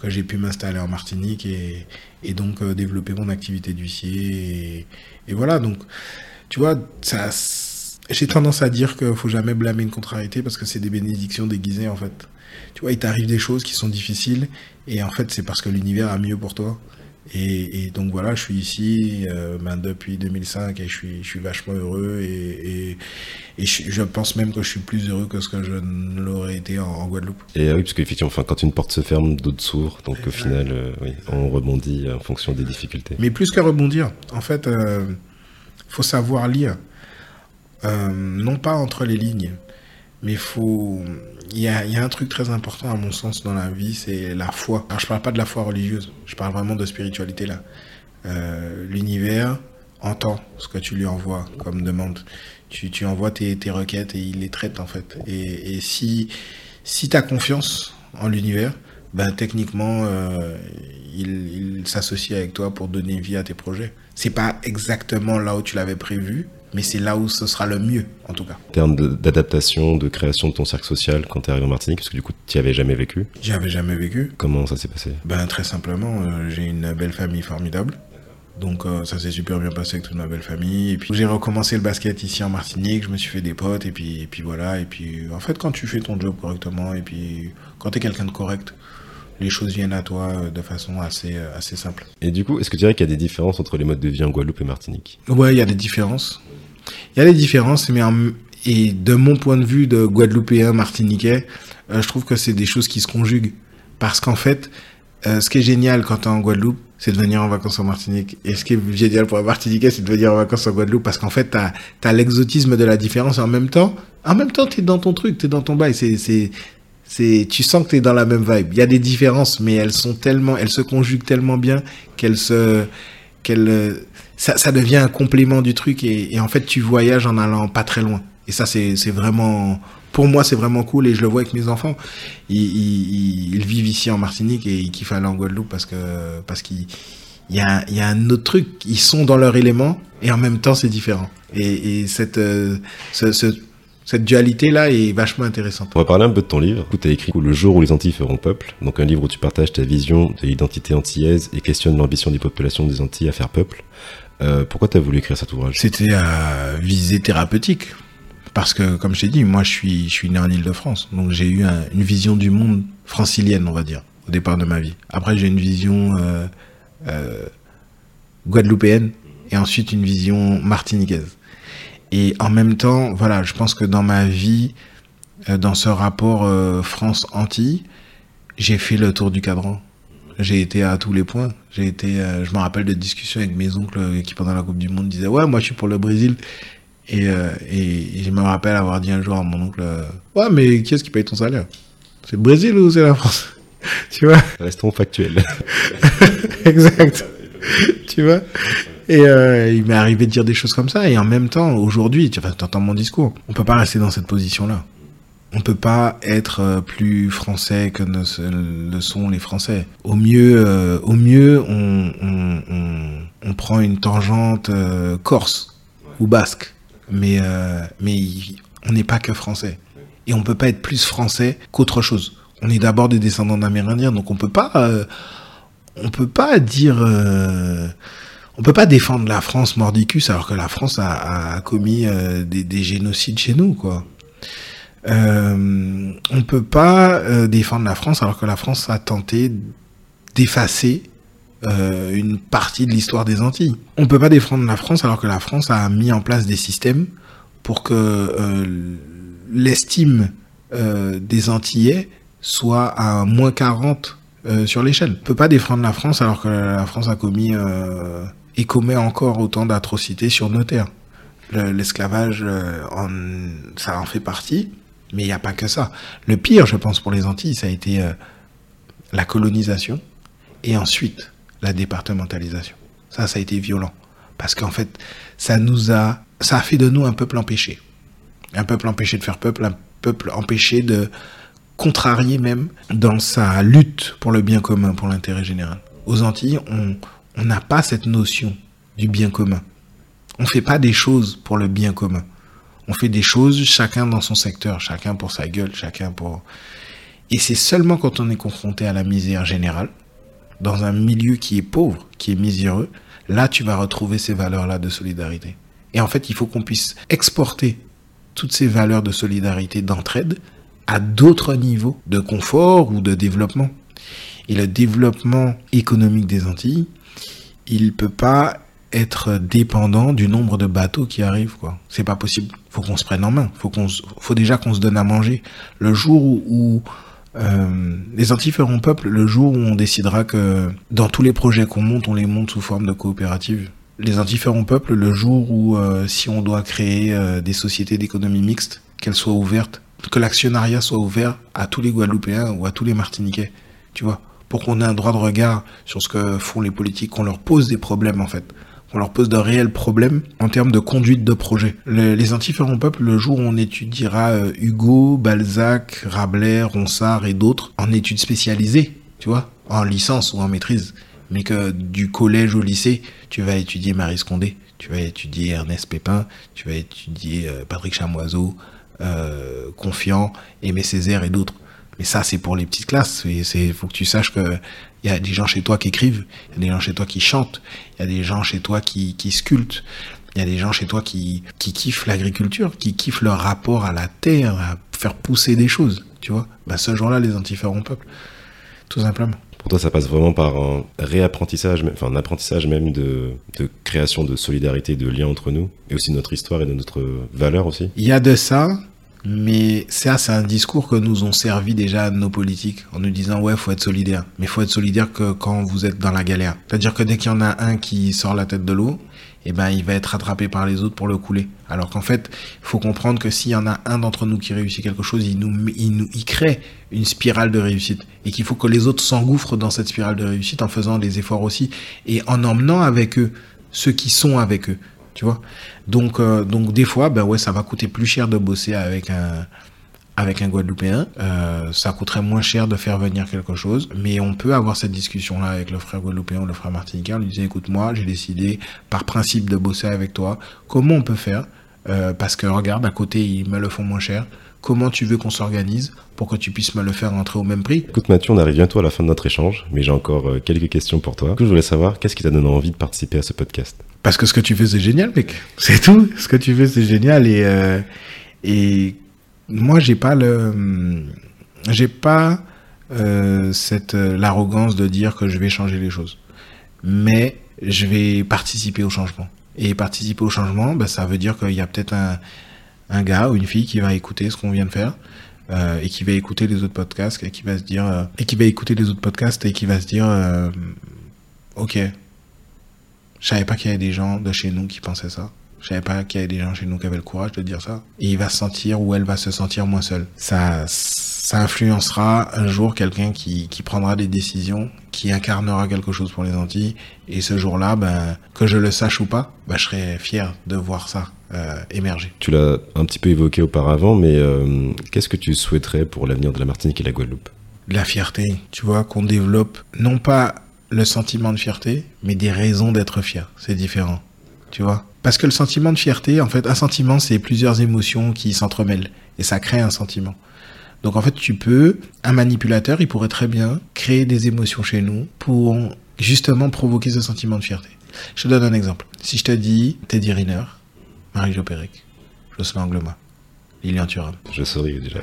que j'ai pu m'installer en Martinique et, et donc développer mon activité d'huissier. Et voilà, donc tu vois, ça j'ai tendance à dire qu'il faut jamais blâmer une contrariété parce que c'est des bénédictions déguisées en fait. Tu vois, il t'arrive des choses qui sont difficiles et en fait c'est parce que l'univers a mieux pour toi. Et, donc voilà, je suis ici euh, ben, depuis 2005 et je suis, je suis vachement heureux et, et, je, pense même que je suis plus heureux que ce que je ne l'aurais été en, Guadeloupe. Et oui, parce qu'effectivement, enfin, quand une porte se ferme, d'autres s'ouvrent. Donc au final, euh, oui, on rebondit en fonction des difficultés. Mais plus qu'à rebondir, en fait, il euh, faut savoir lire. Euh, non pas entre les lignes, mais faut. Il y a, un truc très important à mon sens dans la vie, c'est la foi. Alors je parle pas de la foi religieuse, je parle vraiment de spiritualité là. Euh, l'univers entend ce que tu lui envoies comme demande. Tu, tu envoies tes, tes, requêtes et il les traite en fait. Et, et si, si tu as confiance en l'univers, ben, techniquement, euh, il, il s'associe avec toi pour donner vie à tes projets. C'est pas exactement là où tu l'avais prévu, mais c'est là où ce sera le mieux, en tout cas. En termes d'adaptation, de, création de ton cercle social quand tu es arrivé en Martinique, parce que du coup, tu n'y avais jamais vécu J'y avais jamais vécu. Comment ça s'est passé? Ben très simplement, euh, j'ai une belle famille formidable. Donc euh, ça s'est super bien passé avec toute ma belle famille. Et puis j'ai recommencé le basket ici en Martinique, je me suis fait des potes et puis, et puis voilà. Et puis en fait quand tu fais ton job correctement et puis quand tu es quelqu'un de correct, les choses viennent à toi euh, de façon assez, assez simple. Et du coup, est-ce que tu dirais qu'il y a des différences entre les modes de vie en Guadeloupe et Martinique? Ouais, il y a des différences. Il y a des différences, mais et de mon point de vue de Guadeloupéen, Martiniquais, euh, je trouve que c'est des choses qui se conjuguent. Parce qu'en fait, euh, ce qui est génial quand tu es en Guadeloupe, c'est de venir en vacances en Martinique. Et ce qui est génial pour un Martiniquais, c'est de venir en vacances en Guadeloupe parce qu'en fait, tu as, l'exotisme de la différence en même temps. En même temps, tu es dans ton truc, tu es dans ton bail. C'est, c'est, tu sens que tu es dans la même vibe. Il y a des différences, mais elles sont tellement, elles se conjuguent tellement bien qu'elles se, qu'elles, ça, ça, devient un complément du truc et, en fait tu voyages en allant pas très loin. Et ça c'est vraiment, pour moi c'est vraiment cool et je le vois avec mes enfants. Ils, ils, ils vivent ici en Martinique et ils kiffent aller en Guadeloupe parce que parce qu'il y a, y a un autre truc. Ils sont dans leur élément et en même temps c'est différent. Et, et cette euh, ce, ce cette dualité-là est vachement intéressante. On va parler un peu de ton livre. Tu as écrit Le jour où les Antilles feront peuple, donc un livre où tu partages ta vision de l'identité antillaise et questionnes l'ambition des populations des Antilles à faire peuple. Euh, pourquoi tu as voulu écrire cet ouvrage? C'était à visée thérapeutique. Parce que, comme je t'ai dit, moi, je suis, né en Ile-de-France. Donc, j'ai eu une vision du monde francilienne, on va dire, au départ de ma vie. Après, j'ai une vision euh, euh, guadeloupéenne et ensuite une vision martiniquaise. Et en même temps, voilà, je pense que dans ma vie, dans ce rapport France-Antilles, j'ai fait le tour du cadran. J'ai été à tous les points. J'ai été, euh, je me rappelle de discussions avec mes oncles euh, qui pendant la Coupe du Monde disaient ouais moi je suis pour le Brésil et, euh, et, je me rappelle avoir dit un jour à mon oncle ouais mais qui est-ce qui paye ton salaire? C'est le Brésil ou c'est la France? Tu vois? Restons factuels. exact. tu vois? Et il m'est arrivé de dire des choses comme ça et en même temps aujourd'hui tu entends mon discours. On peut pas rester dans cette position là on peut pas être euh, plus français que ne le sont les Français. Au mieux, euh, au mieux, on, prend une tangente euh, corse ou basque, mais mais on n'est pas que français. Et on peut pas être plus français qu'autre chose. On est d'abord des descendants d'Amérindiens, donc on peut pas, on peut pas dire. on peut pas défendre la France mordicus alors que la France a, a commis des, des génocides chez nous, quoi. Euh, on ne peut pas euh, défendre la France alors que la France a tenté d'effacer euh, une partie de l'histoire des Antilles. On ne peut pas défendre la France alors que la France a mis en place des systèmes pour que l'estime des Antillais soit à moins 40 sur l'échelle. On ne peut pas défendre la France alors que la France a commis et commet encore autant d'atrocités sur nos terres. L'esclavage, ça en fait partie. Mais il n'y a pas que ça. Le pire, je pense, pour les Antilles, ça a été euh, la colonisation Et ensuite, la départementalisation. Ça, ça a été violent. Parce qu'en fait, ça nous a, ça a fait de nous un peuple empêché. Un peuple empêché de faire peuple, un peuple empêché de contrarier même dans sa lutte pour le bien commun, pour l'intérêt général. Aux Antilles, on n'a pas cette notion du bien commun. On fait pas des choses pour le bien commun. On fait des choses chacun dans son secteur, chacun pour sa gueule, chacun pour... Et c'est seulement quand on est confronté à la misère générale, dans un milieu qui est pauvre, qui est miséreux, là tu vas retrouver ces valeurs-là de solidarité. Et en fait, il faut qu'on puisse exporter toutes ces valeurs de solidarité, d'entraide, à d'autres niveaux de confort ou de développement. Et le développement économique des Antilles, il peut pas être dépendant du nombre de bateaux qui arrivent quoi. C'est pas possible. Faut qu'on se prenne en main. Faut qu'on faut déjà qu'on se donne à manger. Le jour où, euh, les Antilles feront peuple, le jour où on décidera que dans tous les projets qu'on monte, on les monte sous forme de coopérative. Les Antilles feront peuple le jour où euh, si on doit créer euh, des sociétés d'économie mixte, qu'elles soient ouvertes, que l'actionnariat soit ouvert à tous les Guadeloupéens ou à tous les Martiniquais, tu vois pour qu'on ait un droit de regard sur ce que font les politiques, qu'on leur pose des problèmes en fait, qu'on leur pose de réels problèmes en termes de conduite de projet. les Antilles feront peuple le jour où on étudiera euh, Hugo, Balzac, Rabelais, Ronsard et d'autres en études spécialisées, tu vois, en licence ou en maîtrise, mais que du collège au lycée, tu vas étudier Marie Scondé, tu vas étudier Ernest Pépin, tu vas étudier euh, Patrick Chamoiseau, euh, Confiant, Aimé Césaire et d'autres. Mais ça, c'est pour les petites classes. Il faut que tu saches que il y a des gens chez toi qui écrivent, il y a des gens chez toi qui chantent, il y a des gens chez toi qui, qui sculptent, il y a des gens chez toi qui, qui kiffent l'agriculture, qui kiffent leur rapport à la terre, à faire pousser des choses, tu vois. Bah, ce jour-là, les antiférons peuple, tout simplement. Pour toi, ça passe vraiment par un réapprentissage, enfin un apprentissage même de, de création de solidarité, de lien entre nous, et aussi notre histoire et de notre valeur aussi. Il y a de ça, mais ça, c'est un discours que nous ont servi déjà nos politiques en nous disant ouais, faut être solidaire. Mais faut être solidaire que quand vous êtes dans la galère. C'est-à-dire que dès qu'il y en a un qui sort la tête de l'eau, eh ben, il va être rattrapé par les autres pour le couler. Alors qu'en fait, il faut comprendre que s'il y en a un d'entre nous qui réussit quelque chose, il nous, il nous, il crée une spirale de réussite. Et qu'il faut que les autres s'engouffrent dans cette spirale de réussite en faisant des efforts aussi et en emmenant avec eux ceux qui sont avec eux tu vois. Donc, euh, donc des fois, ben ouais, ça va coûter plus cher de bosser avec un avec un Guadeloupéen, euh, ça coûterait moins cher de faire venir quelque chose, mais on peut avoir cette discussion-là avec le frère Guadeloupéen ou le frère Martiniquais, on lui dit écoute moi, j'ai décidé par principe de bosser avec toi, comment on peut faire? Euh, Parce que regarde, à côté, ils me le font moins cher, comment tu veux qu'on s'organise? Pour que tu puisses me le faire rentrer au même prix Écoute Mathieu, on arrive bientôt à la fin de notre échange, mais j'ai encore euh, quelques questions pour toi. je voulais savoir, qu'est-ce qui t'a donné envie de participer à ce podcast? Parce que ce que tu fais, c'est génial, mec. C'est tout. Ce que tu fais, c'est génial. Et, euh, et moi, j'ai pas le... J'ai pas euh, cette l'arrogance de dire que je vais changer les choses. Mais je vais participer au changement. Et participer au changement, ben, ça veut dire qu'il y a peut-être un un gars ou une fille qui va écouter ce qu'on vient de faire euh, et qui va écouter les autres podcasts et qui va se dire euh, et qui va écouter les autres podcasts et qui va se dire euh, ok je savais pas qu'il y avait des gens de chez nous qui pensaient ça. Je savais pas qu'il y avait des gens chez nous qui avaient le courage de dire ça. Et il va se sentir ou elle va se sentir moins seule. Ça ça influencera un jour quelqu'un qui, qui prendra des décisions qui incarnera quelque chose pour les Antilles. Et ce jour-là ben que je le sache ou pas ben, je serai fier de voir ça émerger. Tu l'as un petit peu évoqué auparavant, mais euh, qu'est-ce que tu souhaiterais pour l'avenir de la Martinique et la Guadeloupe? La fierté, tu vois, qu'on développe non pas le sentiment de fierté, mais des raisons d'être fier. C'est différent, tu vois. Parce que le sentiment de fierté, en fait, un sentiment, c'est plusieurs émotions qui s'entremêlent et ça crée un sentiment. Donc en fait, tu peux, un manipulateur, il pourrait très bien créer des émotions chez nous pour justement provoquer ce sentiment de fierté. Je te donne un exemple. Si je te dis Teddy Riner, Marie-Jo Pérec, Jocelyn Anglema, Lilian Thuram. Je souris déjà.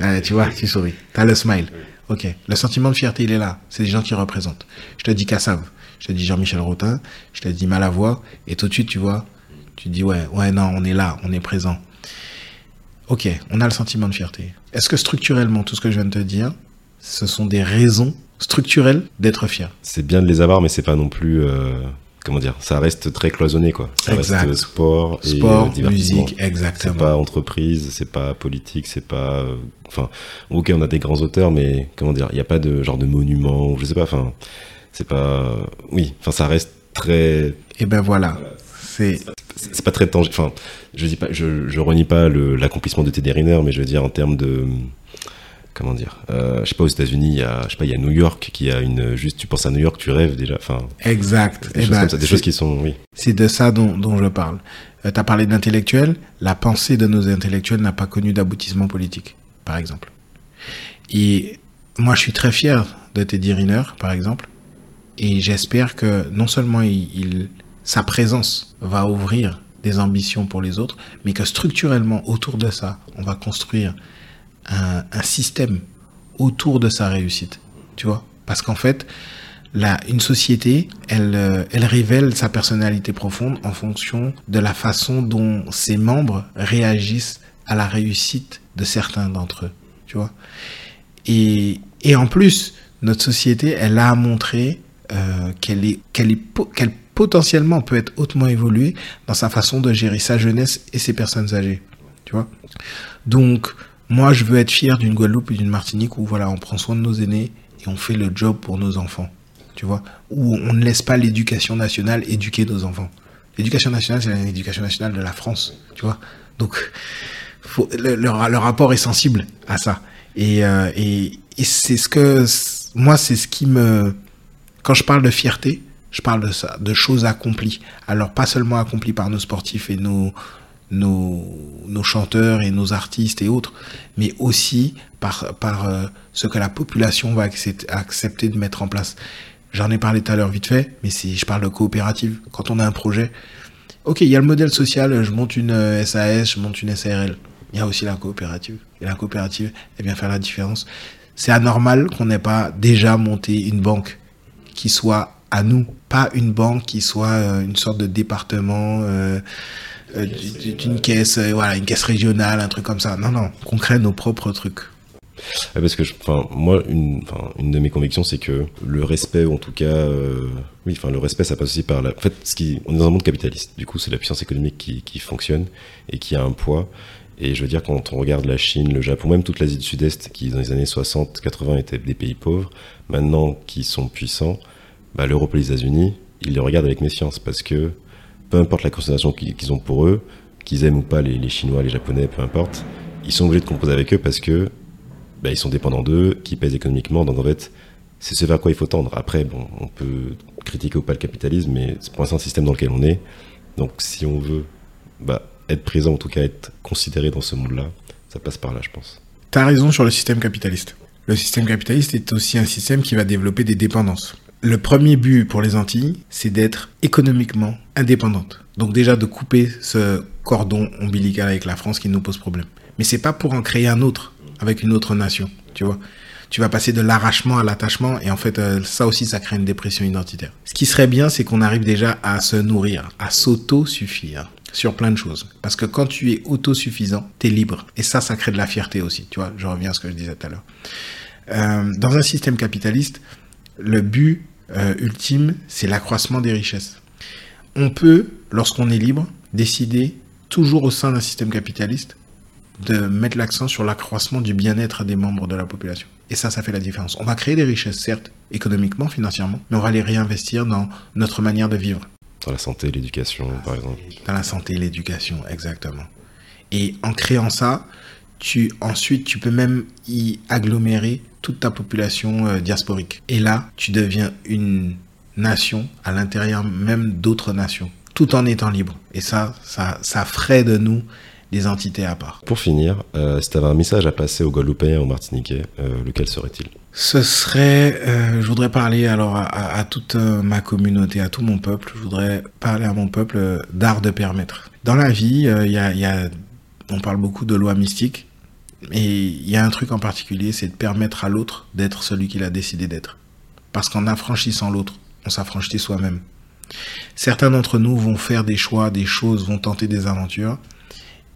Ah, tu vois, tu souris. T'as le smile. Ok. Le sentiment de fierté, il est là. C'est des gens qui représentent. Je te dis Kassav, je te dis Jean-Michel Rotin, je te dis Malavoie, et tout de suite, tu vois, tu te dis ouais, ouais, non, on est là, on est présent. Ok, on a le sentiment de fierté. Est-ce que structurellement, tout ce que je viens de te dire, ce sont des raisons structurelles d'être fier? C'est bien de les avoir, mais c'est pas non plus. Euh comment dire, ça reste très cloisonné quoi. Ça Exact. reste sport, Sport, et euh, musique, C'est exactement. pas entreprise, c'est pas politique, c'est pas. euh, Enfin, ok, on a des grands auteurs, mais comment dire, il n'y a pas de genre de monument, ou je sais pas. Enfin, c'est pas. Oui, enfin, ça reste très. Et ben voilà. C'est C'est c'est pas très tangible. Enfin, je dis pas, je, je renie pas l'accomplissement de Teddy Riner, mais je veux dire en termes de. Comment dire euh, Je sais pas, aux États-Unis, il y a, je sais pas, il y a New York qui a une. Juste, tu penses à New York, tu rêves déjà. Enfin, exact. des, Eh choses, ben, comme ça, des c'est- choses qui sont. Oui. C'est de ça dont, dont je parle. tu as parlé d'intellectuels. La pensée de nos intellectuels n'a pas connu d'aboutissement politique, par exemple. Et moi, je suis très fier de Teddy Riner, par exemple. Et j'espère que non seulement il, il- sa présence va ouvrir des ambitions pour les autres, mais que structurellement, autour de ça, on va construire un, système autour de sa réussite. Tu vois Parce qu'en fait, la, une société, elle, euh, elle révèle sa personnalité profonde en fonction de la façon dont ses membres réagissent à la réussite de certains d'entre eux. Tu vois et, et en plus, notre société, elle a montré euh, qu'elle est, qu'elle est, qu'elle potentiellement peut être hautement évoluée dans sa façon de gérer sa jeunesse et ses personnes âgées. Tu vois Donc, moi, je veux être fier d'une Guadeloupe et d'une Martinique où, voilà, on prend soin de nos aînés et on fait le job pour nos enfants. Tu vois? Où on ne laisse pas l'éducation nationale éduquer nos enfants. L'éducation nationale, c'est l'éducation nationale de la France. Tu vois? Donc, faut, le, le ra- le rapport est sensible à ça. Euh, et, et c'est ce que moi, c'est ce qui me quand je parle de fierté, je parle de ça, de choses accomplies. Alors pas seulement accomplies par nos sportifs et nos nos, nos chanteurs et nos artistes et autres, mais aussi par par euh, ce que la population va accepter, de mettre en place. J'en ai parlé tout à l'heure vite fait, mais c'est je parle de coopérative. Quand on a un projet, ok, il y a le modèle social, je monte une euh, SAS, je monte une SARL. Il y a aussi la coopérative. Et la coopérative, elle vient faire la différence. C'est anormal qu'on n'ait pas déjà monté une banque qui soit à nous, pas une banque qui soit euh, une sorte de département, euh, euh, d'une caisse, euh, voilà, une caisse régionale, un truc comme ça. Non, non, qu'on crée nos propres trucs. Ouais, parce que, enfin, moi, une, enfin, une de mes convictions, c'est que le respect, ou en tout cas, euh, oui, enfin, le respect, ça passe aussi par la. En fait, ce qui, on est dans un monde capitaliste. Du coup, c'est la puissance économique qui, qui fonctionne et qui a un poids. Et je veux dire, quand on regarde la Chine, le Japon, même toute l'Asie du Sud-Est, qui dans les années 60, 80 étaient des pays pauvres, maintenant qui sont puissants, bah, l'Europe et les États-Unis, ils les regardent avec méfiance parce que peu importe la considération qu'ils ont pour eux, qu'ils aiment ou pas les, les Chinois, les Japonais, peu importe, ils sont obligés de composer avec eux parce que bah, ils sont dépendants d'eux, qui pèsent économiquement. Donc en fait, c'est ce vers quoi il faut tendre. Après, bon, on peut critiquer ou pas le capitalisme, mais c'est pour l'instant le système dans lequel on est. Donc si on veut bah, être présent, en tout cas être considéré dans ce monde-là, ça passe par là, je pense. T'as raison sur le système capitaliste. Le système capitaliste est aussi un système qui va développer des dépendances. Le premier but pour les Antilles, c'est d'être économiquement indépendante. Donc déjà de couper ce cordon ombilical avec la France qui nous pose problème. Mais c'est pas pour en créer un autre avec une autre nation, tu vois. Tu vas passer de l'arrachement à l'attachement et en fait euh, ça aussi ça crée une dépression identitaire. Ce qui serait bien c'est qu'on arrive déjà à se nourrir, à s'auto-suffire sur plein de choses. Parce que quand tu es autosuffisant, tu es libre. Et ça, ça crée de la fierté aussi. Tu vois, je reviens à ce que je disais tout à l'heure. Euh, dans un système capitaliste, le but euh, ultime, c'est l'accroissement des richesses. On peut, lorsqu'on est libre, décider, toujours au sein d'un système capitaliste, de mettre l'accent sur l'accroissement du bien-être des membres de la population. Et ça, ça fait la différence. On va créer des richesses, certes, économiquement, financièrement, mais on va les réinvestir dans notre manière de vivre Dans la santé, l'éducation, par exemple. dans la santé et l'éducation, exactement. Et en créant ça, tu ensuite tu peux même y agglomérer toute ta population euh, diasporique. Et là, tu deviens une nation à l'intérieur même d'autres nations, tout en étant libre. Et ça, ça, ça ferait de nous des entités à part. Pour finir, euh, si tu avais un message à passer aux Guadeloupéens et aux Martiniquais, euh, lequel serait-il? Ce serait, euh, je voudrais parler alors à, à- à toute ma communauté, à tout mon peuple. Je voudrais parler à mon peuple d'art de permettre. Dans la vie, il y a, y a- on parle beaucoup de lois mystiques, et il y a un truc en particulier, c'est de permettre à l'autre d'être celui qu'il a décidé d'être. Parce qu'en affranchissant l'autre, on s'affranchit soi-même. Certains d'entre nous vont faire des choix, des choses, vont tenter des aventures.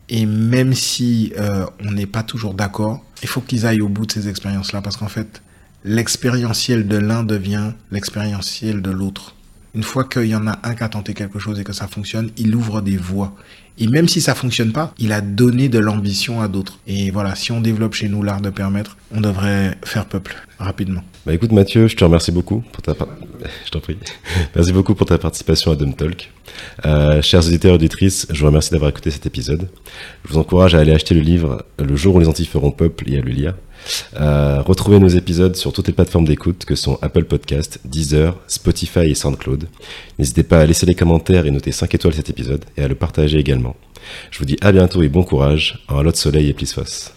Et même si euh, on n'est pas toujours d'accord, il faut qu'ils aillent au bout de ces expériences-là parce qu'en fait, l'expérientiel de l'un devient l'expérientiel de l'autre. Une fois qu'il y en a un qui a tenté quelque chose et que ça fonctionne, il ouvre des voies. Et même si ça fonctionne pas, il a donné de l'ambition à d'autres. Et voilà, si on développe chez nous l'art de permettre, on devrait faire peuple rapidement. Bah écoute Mathieu, je te remercie beaucoup pour ta je t'en prie. Merci beaucoup pour ta participation à Dumb Talk. Euh, chers auditeurs et auditrices, je vous remercie d'avoir écouté cet épisode. Je vous encourage à aller acheter le livre Le jour où les Antilles feront peuple et à le lire. Retrouvez nos épisodes sur toutes les plateformes d'écoute que sont Apple Podcast, Deezer, Spotify et SoundCloud. N'hésitez pas à laisser les commentaires et noter 5 étoiles cet épisode et à le partager également. Je vous dis à bientôt et bon courage. Un lot de soleil et plisfos.